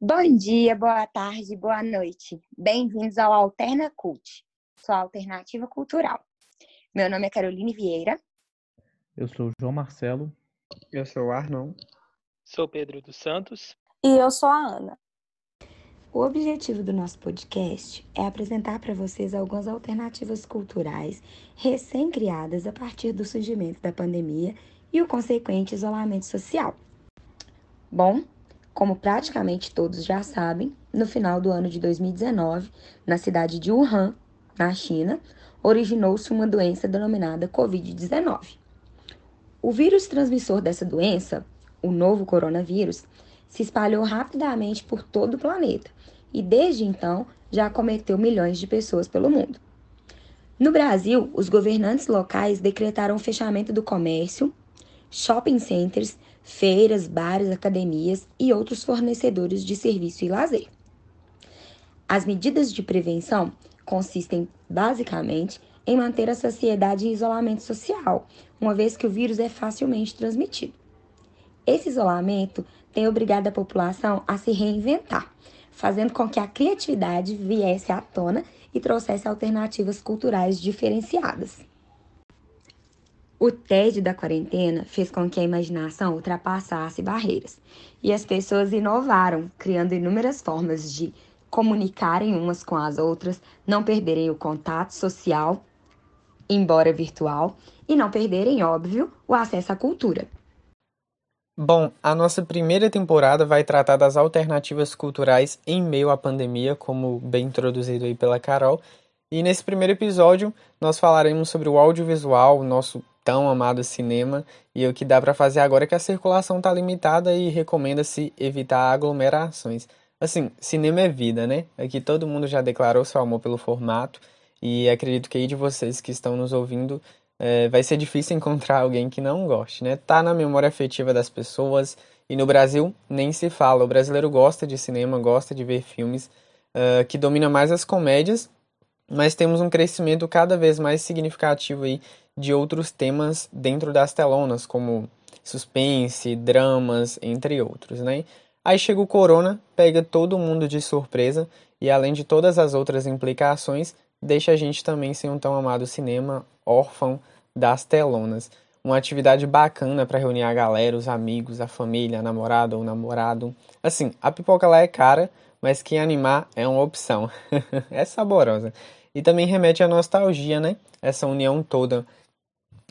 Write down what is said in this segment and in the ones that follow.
Bom dia, boa tarde, boa noite. Bem-vindos ao Alterna Cult, sua alternativa cultural. Meu nome é Caroline Vieira. Eu sou o João Marcelo. Eu sou o Arnon. Sou Pedro dos Santos. E eu sou a Ana. O objetivo do nosso podcast é apresentar para vocês algumas alternativas culturais recém-criadas a partir do surgimento da pandemia e o consequente isolamento social. Bom, como praticamente todos já sabem, no final do ano de 2019, na cidade de Wuhan, na China, originou-se uma doença denominada Covid-19. O vírus transmissor dessa doença, o novo coronavírus, se espalhou rapidamente por todo o planeta e desde então já cometeu milhões de pessoas pelo mundo. No Brasil, os governantes locais decretaram o fechamento do comércio, shopping centers feiras, bares, academias e outros fornecedores de serviço e lazer. As medidas de prevenção consistem basicamente em manter a sociedade em isolamento social, uma vez que o vírus é facilmente transmitido. Esse isolamento tem obrigado a população a se reinventar, fazendo com que a criatividade viesse à tona e trouxesse alternativas culturais diferenciadas. O tédio da quarentena fez com que a imaginação ultrapassasse barreiras e as pessoas inovaram, criando inúmeras formas de comunicarem umas com as outras, não perderem o contato social, embora virtual, e não perderem, óbvio, o acesso à cultura. Bom, a nossa primeira temporada vai tratar das alternativas culturais em meio à pandemia, como bem introduzido aí pela Carol. E nesse primeiro episódio, nós falaremos sobre o audiovisual, o nosso tão amado cinema e o que dá para fazer agora é que a circulação está limitada e recomenda-se evitar aglomerações. Assim, cinema é vida, né? Aqui todo mundo já declarou seu amor pelo formato e acredito que aí de vocês que estão nos ouvindo é, vai ser difícil encontrar alguém que não goste, né? Tá na memória afetiva das pessoas e no Brasil nem se fala. O brasileiro gosta de cinema, gosta de ver filmes uh, que domina mais as comédias, mas temos um crescimento cada vez mais significativo aí de outros temas dentro das telonas, como suspense, dramas, entre outros, né? Aí chega o corona, pega todo mundo de surpresa e além de todas as outras implicações, deixa a gente também sem um tão amado cinema órfão das telonas. Uma atividade bacana para reunir a galera, os amigos, a família, a namorada ou namorado. Assim, a pipoca lá é cara, mas quem animar é uma opção. é saborosa. E também remete à nostalgia, né? Essa união toda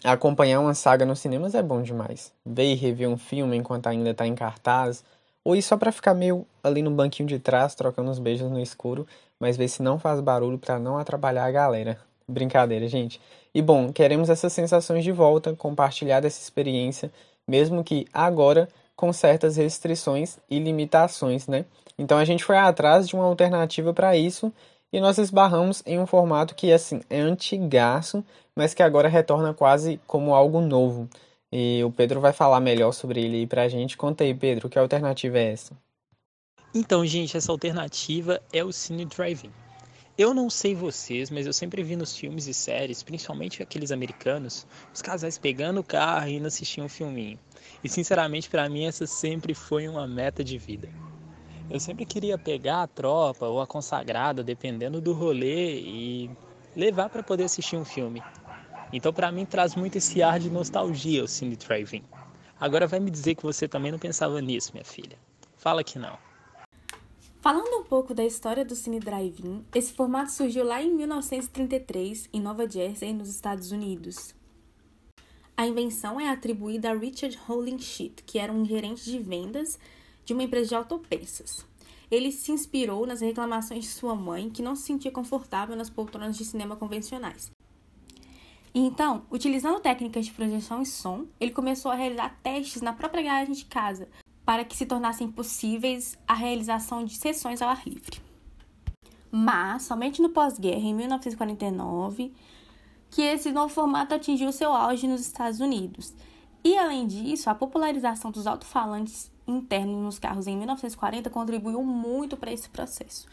Acompanhar uma saga nos cinemas é bom demais. Ver e rever um filme enquanto ainda está em cartaz, ou ir só para ficar meio ali no banquinho de trás, trocando uns beijos no escuro, mas ver se não faz barulho para não atrapalhar a galera. Brincadeira, gente. E bom, queremos essas sensações de volta, compartilhar dessa experiência, mesmo que agora com certas restrições e limitações, né? Então a gente foi atrás de uma alternativa para isso e nós esbarramos em um formato que assim é antigaço, mas que agora retorna quase como algo novo. E o Pedro vai falar melhor sobre ele aí pra gente. Conta aí, Pedro, que alternativa é essa? Então, gente, essa alternativa é o Cine Driving. Eu não sei vocês, mas eu sempre vi nos filmes e séries, principalmente aqueles americanos, os casais pegando o carro e indo assistir um filminho. E sinceramente, para mim, essa sempre foi uma meta de vida. Eu sempre queria pegar a tropa ou a consagrada, dependendo do rolê, e levar para poder assistir um filme. Então, para mim, traz muito esse ar de nostalgia o Cine Drive-In. Agora vai me dizer que você também não pensava nisso, minha filha. Fala que não. Falando um pouco da história do Cine Drive-In, esse formato surgiu lá em 1933, em Nova Jersey, nos Estados Unidos. A invenção é atribuída a Richard Hollingshit, que era um gerente de vendas de uma empresa de autopeças. Ele se inspirou nas reclamações de sua mãe, que não se sentia confortável nas poltronas de cinema convencionais. Então, utilizando técnicas de projeção e som, ele começou a realizar testes na própria garagem de casa, para que se tornassem possíveis a realização de sessões ao ar livre. Mas, somente no pós-guerra, em 1949, que esse novo formato atingiu seu auge nos Estados Unidos. E, além disso, a popularização dos alto-falantes interno nos carros em 1940 contribuiu muito para esse processo.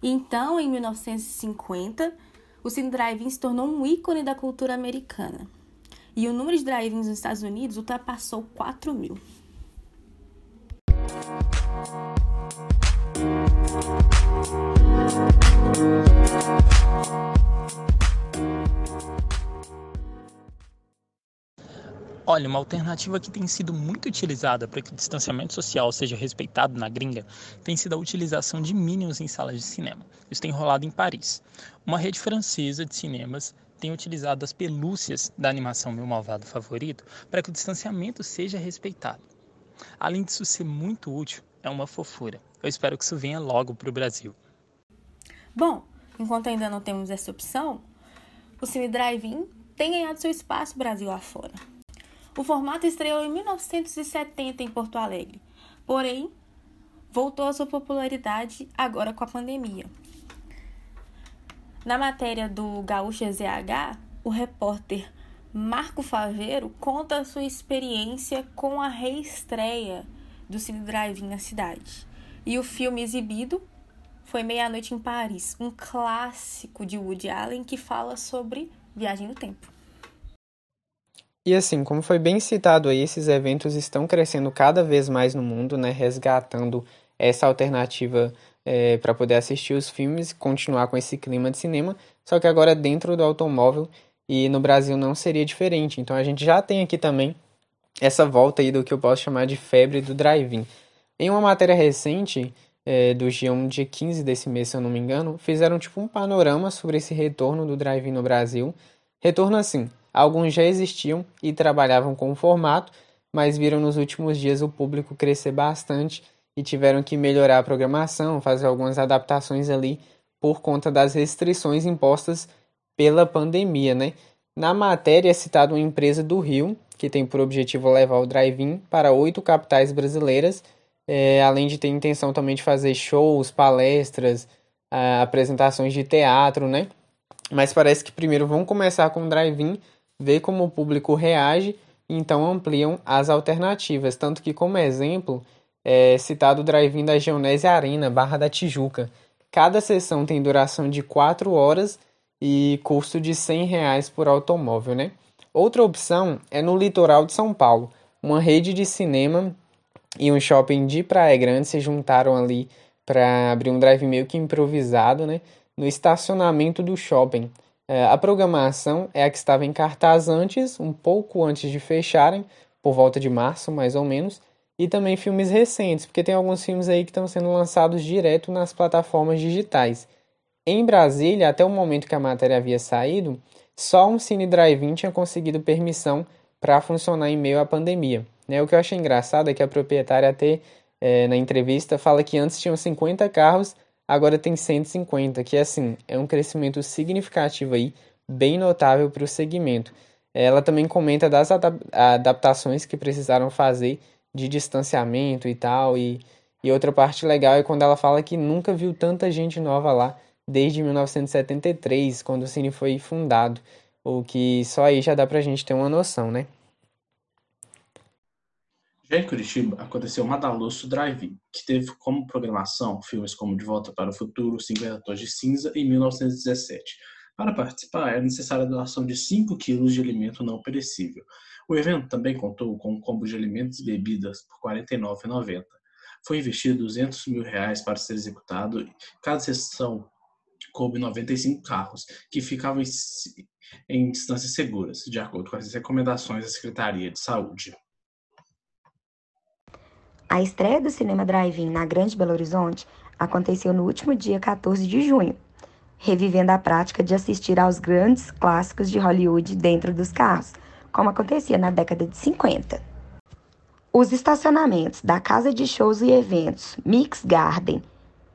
Então, em 1950, o Cine Drive-In se tornou um ícone da cultura americana. E o número de drive-ins nos Estados Unidos ultrapassou 4 mil. Olha, uma alternativa que tem sido muito utilizada para que o distanciamento social seja respeitado na gringa tem sido a utilização de Minions em salas de cinema. Isso tem rolado em Paris. Uma rede francesa de cinemas tem utilizado as pelúcias da animação Meu Malvado Favorito para que o distanciamento seja respeitado. Além disso ser muito útil, é uma fofura. Eu espero que isso venha logo para o Brasil. Bom, enquanto ainda não temos essa opção, o Cine Drive-In tem ganhado seu espaço Brasil afora. O formato estreou em 1970 em Porto Alegre, porém voltou à sua popularidade agora com a pandemia. Na matéria do Gaúcha ZH, o repórter Marco Faveiro conta a sua experiência com a reestreia do Cine Drive na cidade. E o filme exibido foi Meia-Noite em Paris, um clássico de Woody Allen que fala sobre viagem no tempo. E assim, como foi bem citado aí, esses eventos estão crescendo cada vez mais no mundo, né, resgatando essa alternativa é, para poder assistir os filmes e continuar com esse clima de cinema, só que agora dentro do automóvel e no Brasil não seria diferente. Então a gente já tem aqui também essa volta aí do que eu posso chamar de febre do drive-in. Em uma matéria recente é, do G1, dia 15 desse mês, se eu não me engano, fizeram tipo um panorama sobre esse retorno do drive-in no Brasil. Retorno assim, Alguns já existiam e trabalhavam com o formato, mas viram nos últimos dias o público crescer bastante e tiveram que melhorar a programação, fazer algumas adaptações ali por conta das restrições impostas pela pandemia, né? Na matéria é citada uma empresa do Rio, que tem por objetivo levar o drive-in para oito capitais brasileiras, é, além de ter intenção também de fazer shows, palestras, apresentações de teatro, né? Mas parece que primeiro vão começar com o drive-in ver como o público reage e então ampliam as alternativas. Tanto que, como exemplo, é citado o drive-in da Geonese Arena, Barra da Tijuca. Cada sessão tem duração de 4 horas e custo de 100 reais por automóvel, né? Outra opção é no litoral de São Paulo. Uma rede de cinema e um shopping de Praia Grande se juntaram ali para abrir um drive meio que improvisado, né? No estacionamento do shopping. É, a programação é a que estava em cartaz antes, um pouco antes de fecharem, por volta de março mais ou menos, e também filmes recentes, porque tem alguns filmes aí que estão sendo lançados direto nas plataformas digitais. Em Brasília, até o momento que a matéria havia saído, só um Cine Drive-In tinha conseguido permissão para funcionar em meio à pandemia. Né? O que eu achei engraçado é que a proprietária até é, na entrevista fala que antes tinham 50 carros agora tem 150, que assim, é um crescimento significativo aí, bem notável para o segmento. Ela também comenta das adaptações que precisaram fazer de distanciamento e tal, e, e outra parte legal é quando ela fala que nunca viu tanta gente nova lá desde 1973, quando o Cine foi fundado, o que só aí já dá pra gente ter uma noção, né? Já em Curitiba, aconteceu o Madaloso Drive, que teve como programação filmes como De Volta para o Futuro, 50 Tons de Cinza e 1917. Para participar, era necessária a doação de 5 quilos de alimento não perecível. O evento também contou com um combo de alimentos e bebidas por R$ 49,90. Foi investido 200 mil reais para ser executado. Cada sessão coube 95 carros, que ficavam em, em distâncias seguras, de acordo com as recomendações da Secretaria de Saúde. A estreia do Cinema Drive-In na Grande Belo Horizonte aconteceu no último dia 14 de junho, revivendo a prática de assistir aos grandes clássicos de Hollywood dentro dos carros, como acontecia na década de 50. Os estacionamentos da Casa de Shows e Eventos Mix Garden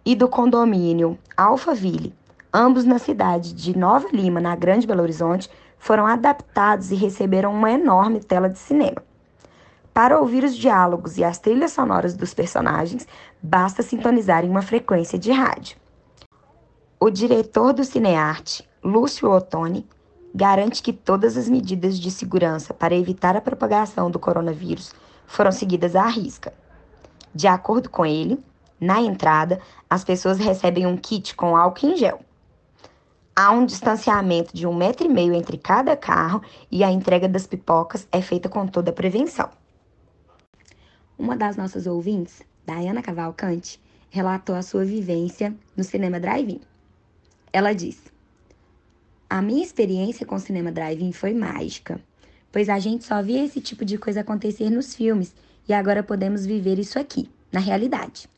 e do condomínio Alphaville, ambos na cidade de Nova Lima, na Grande Belo Horizonte, foram adaptados e receberam uma enorme tela de cinema. Para ouvir os diálogos e as trilhas sonoras dos personagens, basta sintonizar em uma frequência de rádio. O diretor do Cinearte, Lúcio Ottoni, garante que todas as medidas de segurança para evitar a propagação do coronavírus foram seguidas à risca. De acordo com ele, na entrada, as pessoas recebem um kit com álcool em gel. Há um distanciamento de um metro e meio entre cada carro e a entrega das pipocas é feita com toda a prevenção. Uma das nossas ouvintes, Dayana Cavalcante, relatou a sua vivência no cinema drive-in. Ela diz: A minha experiência com o cinema drive-in foi mágica, pois a gente só via esse tipo de coisa acontecer nos filmes e agora podemos viver isso aqui, na realidade.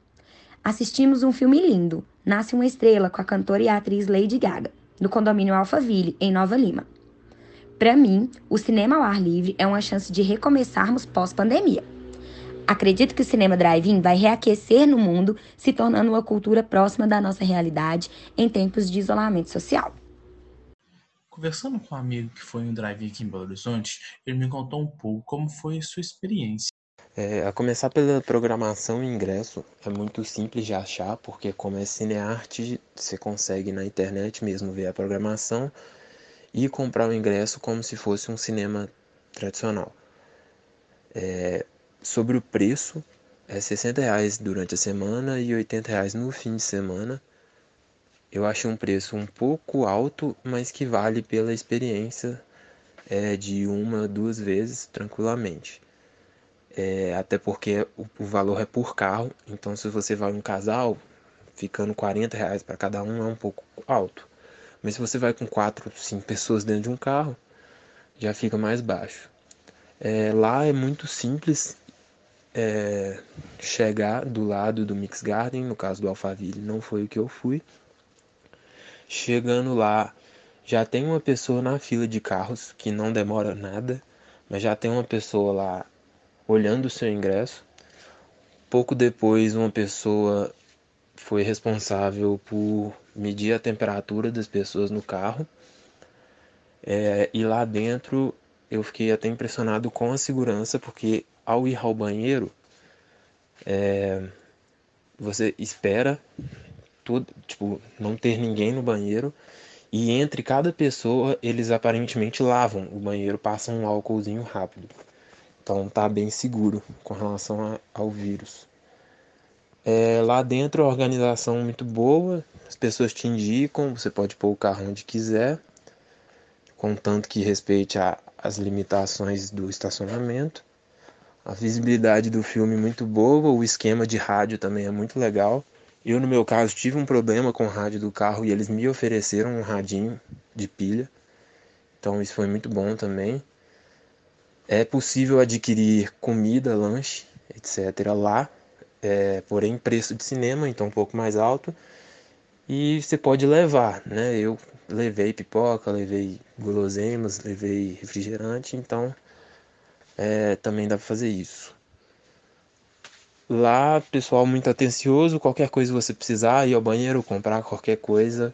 Assistimos um filme lindo, Nasce uma Estrela, com a cantora e a atriz Lady Gaga, no condomínio Alphaville, em Nova Lima. Para mim, o cinema ao ar livre é uma chance de recomeçarmos pós-pandemia. Acredito que o cinema drive-in vai reaquecer no mundo, se tornando uma cultura próxima da nossa realidade em tempos de isolamento social. Conversando com um amigo que foi em um drive-in aqui em Belo Horizonte, ele me contou um pouco como foi a sua experiência. É, a começar pela programação e ingresso, é muito simples de achar, porque como é cinearte, você consegue na internet mesmo ver a programação e comprar o ingresso como se fosse um cinema tradicional. É, sobre o preço, é 60 reais durante a semana e 80 reais no fim de semana. Eu achei um preço um pouco alto, mas que vale pela experiência é, de uma, duas vezes tranquilamente. É, até porque o, o, valor é por carro, então se você vai um casal, ficando 40 reais para cada um é um pouco alto. Mas se você vai com quatro, cinco pessoas dentro de um carro, já fica mais baixo. É, lá é muito simples é, chegar do lado do Mix Garden, no caso do Alphaville, não foi o que eu fui. Chegando lá, já tem uma pessoa na fila de carros, que não demora nada, mas já tem uma pessoa lá olhando o seu ingresso. Pouco depois, uma pessoa foi responsável por medir a temperatura das pessoas no carro. É, e lá dentro eu fiquei até impressionado com a segurança, porque ao ir ao banheiro, é, você espera tudo, tipo, não ter ninguém no banheiro. E entre cada pessoa, eles aparentemente lavam o banheiro, passam um álcoolzinho rápido. Então tá bem seguro com relação a, ao vírus. É, lá dentro a organização é muito boa, as pessoas te indicam, você pode pôr o carro onde quiser, contanto que respeite a, as limitações do estacionamento. A visibilidade do filme é muito boa, o esquema de rádio também é muito legal. Eu, no meu caso, tive um problema com o rádio do carro e eles me ofereceram um radinho de pilha. Então isso foi muito bom também. É possível adquirir comida, lanche, etc. lá, é, porém preço de cinema, então um pouco mais alto. E você pode levar, né? Eu levei pipoca, levei guloseimas, levei refrigerante, então é, também dá para fazer isso. Lá, pessoal muito atencioso, qualquer coisa você precisar, ir ao banheiro, comprar qualquer coisa,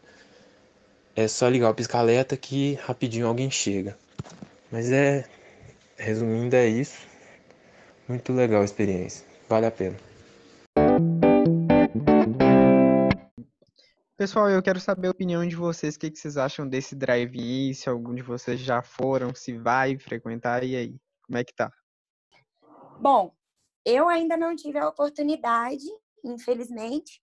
é só ligar o pisca-alerta que rapidinho alguém chega. Mas é Resumindo, é isso. Muito legal a experiência. Vale a pena. Pessoal, eu quero saber a opinião de vocês. O que, vocês acham desse drive-in? Se algum de vocês já foram, se vai frequentar, e aí? Como é que tá? Bom, eu ainda não tive a oportunidade, infelizmente,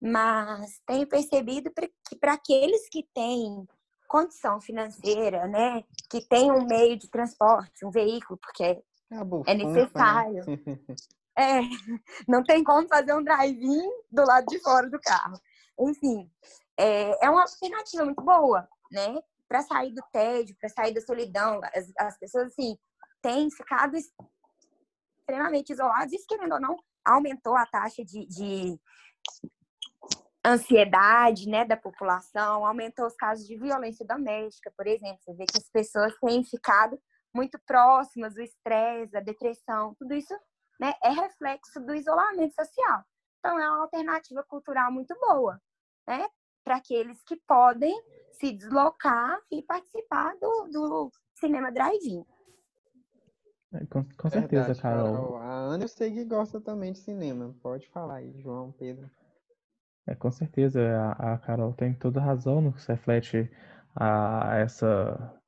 mas tenho percebido que para aqueles que têm condição financeira, né, que tem um meio de transporte, um veículo, porque é, é né? necessário. Né? é, não tem como fazer um drive-in do lado de fora do carro. Enfim, é, é uma alternativa muito boa, né? Para sair do tédio, para sair da solidão. As, as pessoas, assim, têm ficado extremamente isoladas. Isso, querendo ou não, aumentou a taxa de, de ansiedade né, da população, aumentou os casos de violência doméstica, por exemplo. Você vê que as pessoas têm ficado muito próximas, o estresse, a depressão, tudo isso né, é reflexo do isolamento social. Então, é uma alternativa cultural muito boa né, para aqueles que podem se deslocar e participar do, do cinema drive-in. É, com, com certeza, Verdade, Carol. Carol. A Ana eu sei que gosta também de cinema. Pode falar aí, João, Pedro. É, com certeza, a, a Carol tem toda razão no que se reflete a, a essa,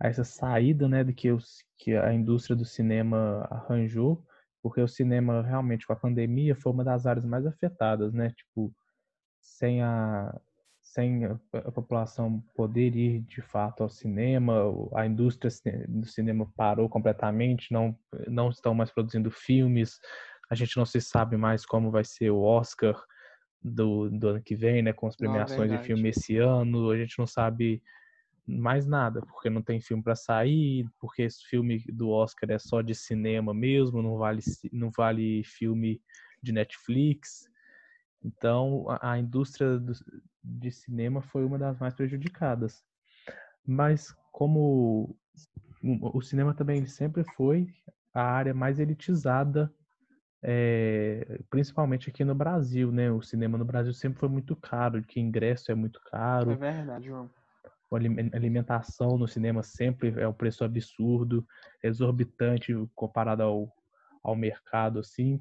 a essa saída né, de que, os, que a indústria do cinema arranjou, porque o cinema realmente com a pandemia foi uma das áreas mais afetadas, né? Tipo, sem a, sem a, a população poder ir de fato ao cinema, a indústria do cinema parou completamente, não, não estão mais produzindo filmes, a gente não se sabe mais como vai ser o Oscar do, do ano que vem, né? Com as premiações não, de filme esse ano. A gente não sabe mais nada, porque não tem filme para sair, porque esse filme do Oscar é só de cinema mesmo, não vale, não vale filme de Netflix. Então, a, a indústria do, de cinema foi uma das mais prejudicadas. Mas como o cinema também sempre foi a área mais elitizada, é, principalmente aqui no Brasil, né? O cinema no Brasil sempre foi muito caro, que ingresso é muito caro. É verdade, João. A alimentação no cinema sempre é um preço absurdo, exorbitante comparado ao, ao mercado, assim.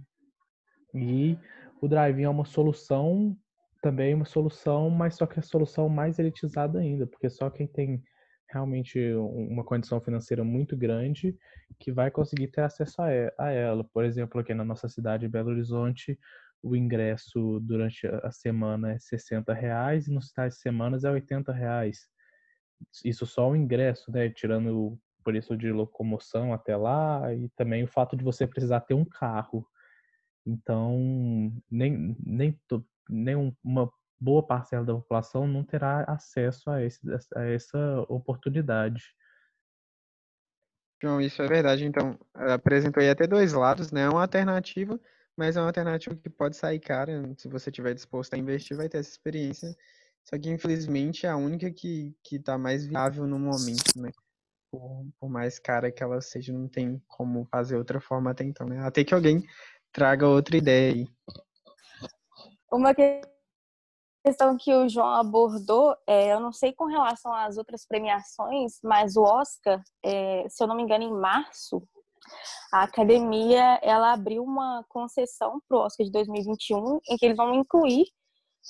E o drive-in é uma solução, também uma solução, mas só que a solução mais elitizada ainda, porque só quem tem realmente uma condição financeira muito grande que vai conseguir ter acesso a ela. Por exemplo, aqui na nossa cidade, Belo Horizonte, o ingresso durante a semana é 60 reais e nos finais de semanas é 80 reais. Isso só o ingresso, né? Tirando o preço de locomoção até lá e também o fato de você precisar ter um carro. Então, nem, nem, nem uma boa parcela da população não terá acesso a, esse, a essa oportunidade. João, isso é verdade. Então, apresentou aí até dois lados, né? Uma alternativa, mas é uma alternativa que pode sair cara. Se você estiver disposto a investir, vai ter essa experiência. Só que, infelizmente, é a única que está mais viável no momento, né? Por, por, mais cara que ela seja, não tem como fazer outra forma até então, né? Até que alguém traga outra ideia aí. Uma questão que o João abordou, é, eu não sei com relação às outras premiações, mas o Oscar, é, se eu não me engano, em março, a academia ela abriu uma concessão para o Oscar de 2021, em que eles vão incluir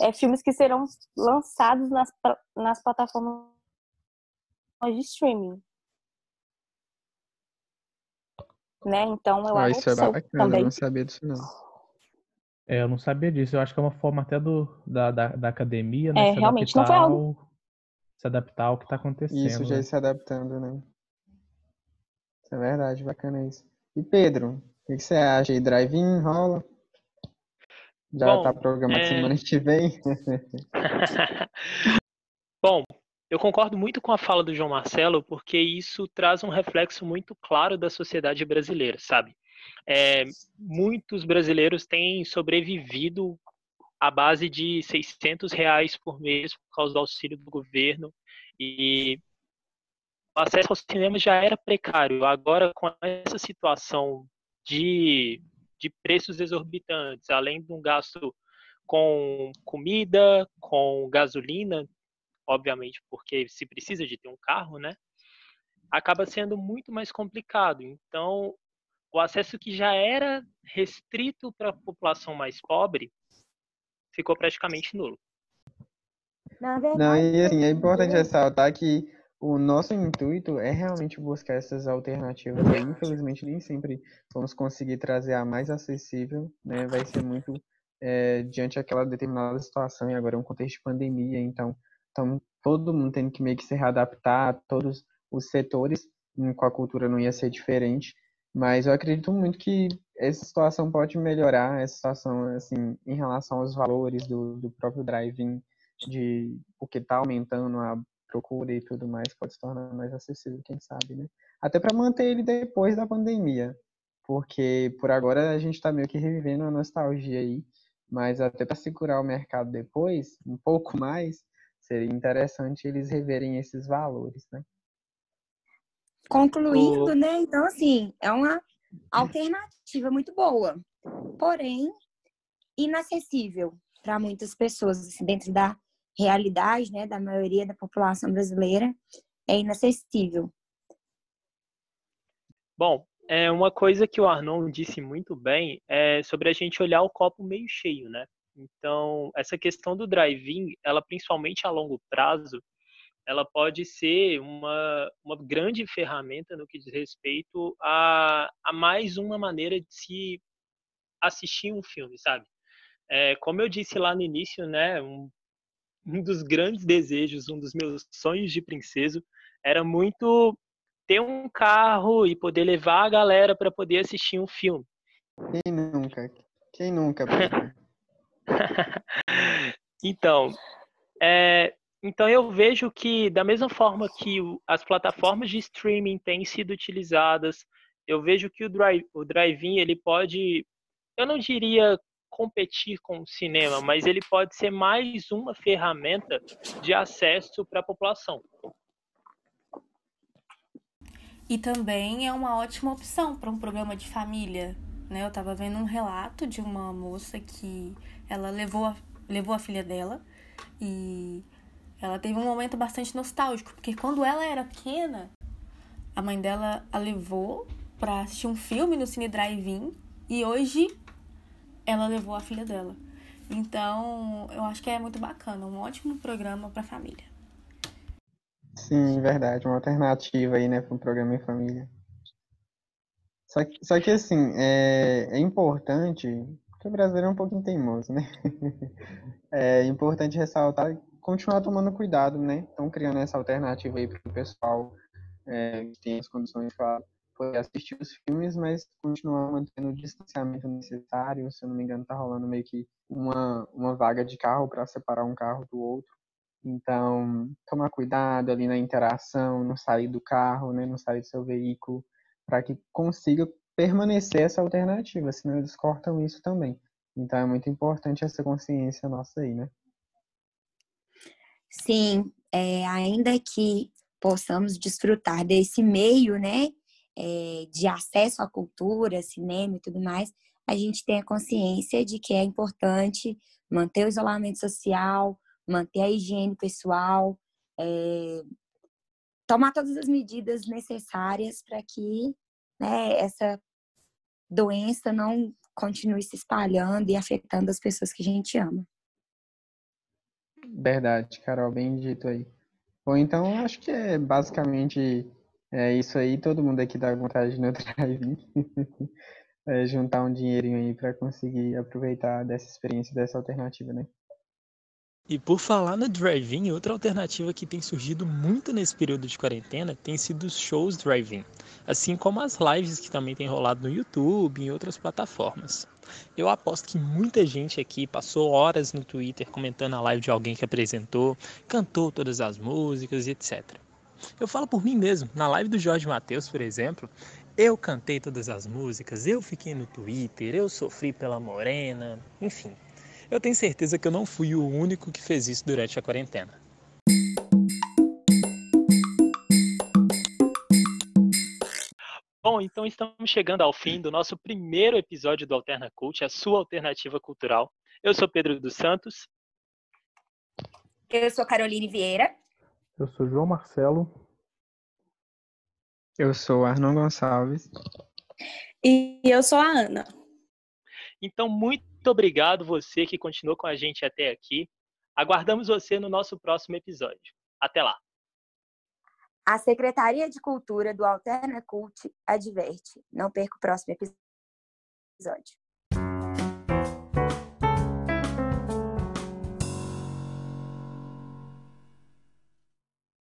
é, filmes que serão lançados nas, nas plataformas de streaming. Né? Então, eu ah, isso é bacana, também. eu não sabia disso não. É, eu não sabia disso. Eu acho que é uma forma até do, da, da, da academia, né? É, se realmente não foi algo. Ao, se adaptar ao que está acontecendo. Isso, já né? se adaptando, né? Isso é verdade, bacana isso. E Pedro, o que, que você acha aí? Drive-in, rola? Já Bom, tá programado é... semana que vem? Bom, eu concordo muito com a fala do João Marcelo, porque isso traz um reflexo muito claro da sociedade brasileira, sabe? é, muitos brasileiros têm sobrevivido à base de 600 reais por mês por causa do auxílio do governo e o acesso ao cinema já era precário. Agora, com essa situação de, de preços exorbitantes, além de um gasto com comida, com gasolina, obviamente porque se precisa de ter um carro, né? Acaba sendo muito mais complicado. Então, o acesso que já era restrito para a população mais pobre ficou praticamente nulo. Verdade, Não, e assim, é importante ressaltar que o nosso intuito é realmente buscar essas alternativas. E, infelizmente, nem sempre vamos conseguir trazer a mais acessível, né? Vai ser muito é, diante daquela determinada situação, e agora é um contexto de pandemia, então, então todo mundo tem que meio que se readaptar, todos os setores, com a cultura não ia ser diferente. Mas eu acredito muito que essa situação pode melhorar, essa situação, assim, em relação aos valores do, do próprio drive-in, de porque está aumentando a procura e tudo mais, pode se tornar mais acessível, quem sabe, né? Até para manter ele depois da pandemia, porque por agora a gente está meio que revivendo a nostalgia aí, mas até para segurar o mercado depois, um pouco mais, seria interessante eles reverem esses valores, né? Concluindo, o... né? Então, assim, é uma alternativa muito boa, porém inacessível para muitas pessoas, assim, dentro da realidade, né, da maioria da população brasileira, é inacessível. Bom, é uma coisa que o Arnon disse muito bem é sobre a gente olhar o copo meio cheio, né? Então, essa questão do drive-in, ela principalmente a longo prazo, ela pode ser uma, uma grande ferramenta no que diz respeito a, a mais uma maneira de se assistir um filme, sabe? É, como eu disse lá no início, né, um, um dos grandes desejos, um dos meus sonhos de princesa era muito ter um carro e poder levar a galera para poder assistir um filme. Quem nunca? Quem nunca? então, é, então eu vejo que da mesma forma que as plataformas de streaming têm sido utilizadas, eu vejo que o drive, o drive-in ele pode, eu não diria competir com o cinema, mas ele pode ser mais uma ferramenta de acesso para a população. E também é uma ótima opção para um programa de família. Né? Eu estava vendo um relato de uma moça que ela levou a, levou a filha dela e ela teve um momento bastante nostálgico, porque quando ela era pequena, a mãe dela a levou para assistir um filme no Cine Drive-In e hoje ela levou a filha dela. Então, eu acho que é muito bacana, um ótimo programa para família. Sim, verdade. Uma alternativa aí, né, para um programa em família. Só que, só que assim, é, é importante, o brasileiro é um pouquinho teimoso, né? É importante ressaltar e continuar tomando cuidado, né? Estão criando essa alternativa aí para o pessoal é, que tem as condições para poder assistir os filmes, mas continuar mantendo o distanciamento necessário. Se eu não me engano, tá rolando meio que uma, uma vaga de carro para separar um carro do outro. Então, tomar cuidado ali na interação, não sair do carro, né, não sair do seu veículo, para que consiga permanecer essa alternativa, senão eles cortam isso também. Então, é muito importante essa consciência nossa aí, né? Sim, é, ainda que possamos desfrutar desse meio, né, é, de acesso à cultura, cinema e tudo mais, a gente tem a consciência de que é importante manter o isolamento social, manter a higiene pessoal, é, tomar todas as medidas necessárias para que né, essa doença não continue se espalhando e afetando as pessoas que a gente ama. Verdade, Carol, bem dito aí. Bom, então acho que é basicamente é isso aí. Todo mundo aqui dá vontade de no drive é, juntar um dinheirinho aí para conseguir aproveitar dessa experiência, dessa alternativa, né? E por falar no drive-in, outra alternativa que tem surgido muito nesse período de quarentena tem sido os shows drive-in, assim como as lives que também tem rolado no YouTube e em outras plataformas. Eu aposto que muita gente aqui passou horas no Twitter comentando a live de alguém que apresentou, cantou todas as músicas e etc. Eu falo por mim mesmo, na live do Jorge Matheus, por exemplo, eu cantei todas as músicas, eu fiquei no Twitter, eu sofri pela morena, enfim. Eu tenho certeza que eu não fui o único que fez isso durante a quarentena. Bom, então estamos chegando ao fim do nosso primeiro episódio do Alterna Cult, a sua alternativa cultural. Eu sou Pedro dos Santos. Eu sou Caroline Vieira. Eu sou João Marcelo. Eu sou Arnon Gonçalves. E eu sou a Ana. Então, muito obrigado você que continuou com a gente até aqui. Aguardamos você no nosso próximo episódio. Até lá. A Secretaria de Cultura do Alterna Cult adverte: não perca o próximo episódio.